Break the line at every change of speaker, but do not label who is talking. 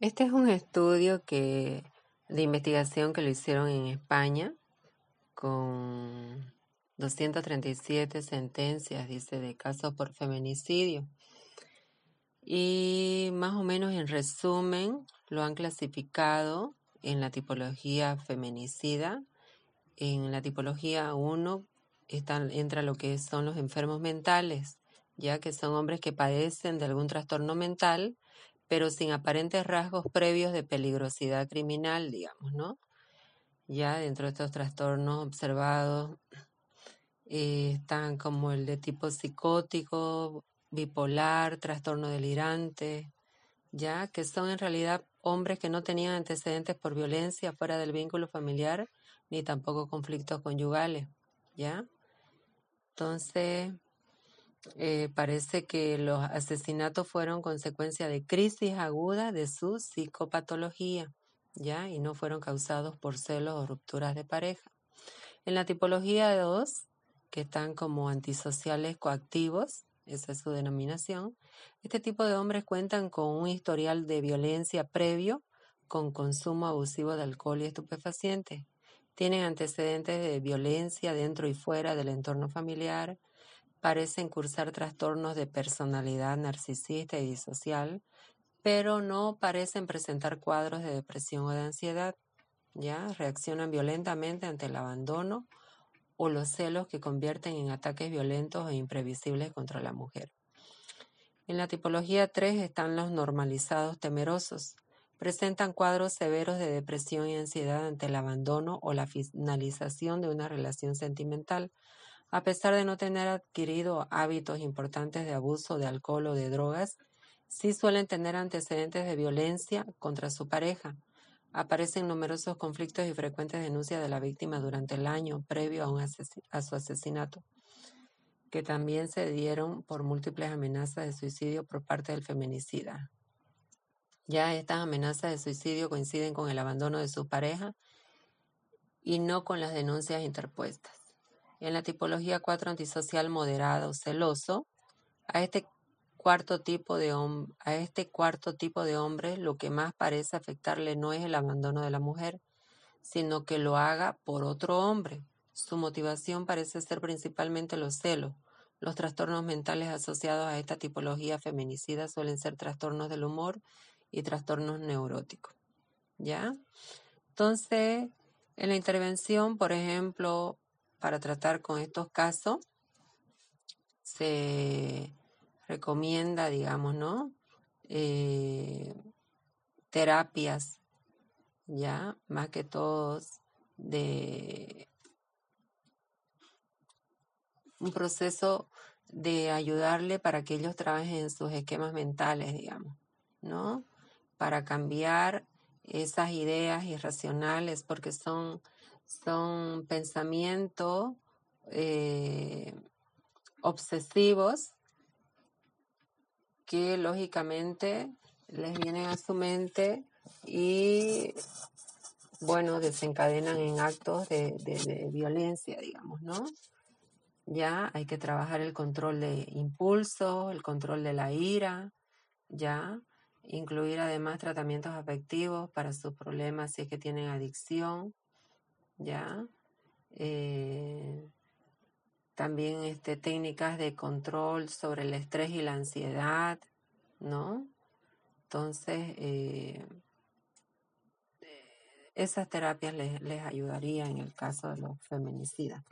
Este es un estudio que, de investigación que lo hicieron en España con 237 sentencias, dice, de casos por feminicidio. Y más o menos en resumen lo han clasificado en la tipología feminicida. En la tipología 1 entra lo que son los enfermos mentales, ya que son hombres que padecen de algún trastorno mental, pero sin aparentes rasgos previos de peligrosidad criminal, digamos, ¿no? Ya dentro de estos trastornos observados eh, están como el de tipo psicótico, bipolar, trastorno delirante, ya que son en realidad hombres que no tenían antecedentes por violencia fuera del vínculo familiar ni tampoco conflictos conyugales, ¿ya? Entonces, eh, parece que los asesinatos fueron consecuencia de crisis agudas de su psicopatología, ¿ya? Y no fueron causados por celos o rupturas de pareja. En la tipología 2, que están como antisociales coactivos, esa es su denominación, este tipo de hombres cuentan con un historial de violencia previo con consumo abusivo de alcohol y estupefacientes. Tienen antecedentes de violencia dentro y fuera del entorno familiar, parecen cursar trastornos de personalidad narcisista y disocial, pero no parecen presentar cuadros de depresión o de ansiedad. ¿ya? Reaccionan violentamente ante el abandono o los celos que convierten en ataques violentos e imprevisibles contra la mujer. En la tipología 3 están los normalizados temerosos. Presentan cuadros severos de depresión y ansiedad ante el abandono o la finalización de una relación sentimental, a pesar de no tener adquirido hábitos importantes de abuso de alcohol o de drogas, sí suelen tener antecedentes de violencia contra su pareja. Aparecen numerosos conflictos y frecuentes denuncias de la víctima durante el año previo a, a su asesinato, que también se dieron por múltiples amenazas de suicidio por parte del feminicida. Ya estas amenazas de suicidio coinciden con el abandono de su pareja y no con las denuncias interpuestas. En la tipología 4 antisocial moderado celoso, a este cuarto tipo de a este cuarto tipo de hombre lo que más parece afectarle no es el abandono de la mujer, sino que lo haga por otro hombre. Su motivación parece ser principalmente los celos. Los trastornos mentales asociados a esta tipología feminicida suelen ser trastornos del humor y trastornos neuróticos. ¿Ya? Entonces, en la intervención, por ejemplo, para tratar con estos casos, se recomienda, digamos, ¿no? Eh, terapias, ya, más que todos de un proceso de ayudarle para que ellos trabajen en sus esquemas mentales, digamos, ¿no? Para cambiar esas ideas irracionales, porque son son pensamientos eh, obsesivos que lógicamente les vienen a su mente y bueno, desencadenan en actos de, de, violencia, digamos, ¿no? Ya hay que trabajar el control de impulso, el control de la ira, ya, incluir además tratamientos afectivos para sus problemas si es que tienen adicción, ¿ya? Eh, también este, técnicas de control sobre el estrés y la ansiedad, ¿no? Entonces, eh, esas terapias les, les ayudarían en el caso de los feminicidas.